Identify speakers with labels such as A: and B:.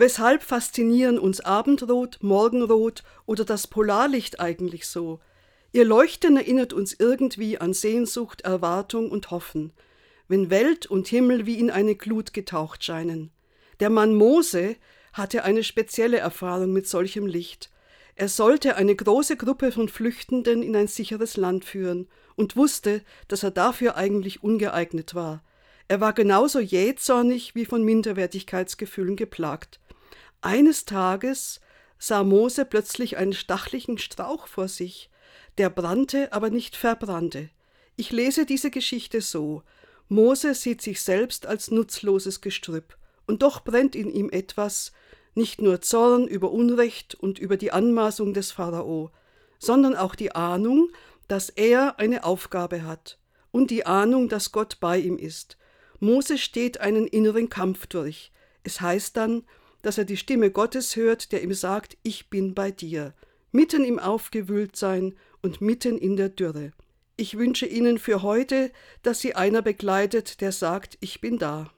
A: Weshalb faszinieren uns Abendrot, Morgenrot oder das Polarlicht eigentlich so? Ihr Leuchten erinnert uns irgendwie an Sehnsucht, Erwartung und Hoffen, wenn Welt und Himmel wie in eine Glut getaucht scheinen. Der Mann Mose hatte eine spezielle Erfahrung mit solchem Licht. Er sollte eine große Gruppe von Flüchtenden in ein sicheres Land führen und wusste, dass er dafür eigentlich ungeeignet war. Er war genauso jähzornig wie von Minderwertigkeitsgefühlen geplagt. Eines Tages sah Mose plötzlich einen stachlichen Strauch vor sich, der brannte, aber nicht verbrannte. Ich lese diese Geschichte so. Mose sieht sich selbst als nutzloses Gestrüpp, und doch brennt in ihm etwas, nicht nur Zorn über Unrecht und über die Anmaßung des Pharao, sondern auch die Ahnung, dass er eine Aufgabe hat und die Ahnung, dass Gott bei ihm ist. Mose steht einen inneren Kampf durch. Es heißt dann, dass er die Stimme Gottes hört, der ihm sagt, ich bin bei dir, mitten im Aufgewühltsein und mitten in der Dürre. Ich wünsche Ihnen für heute, dass Sie einer begleitet, der sagt, ich bin da.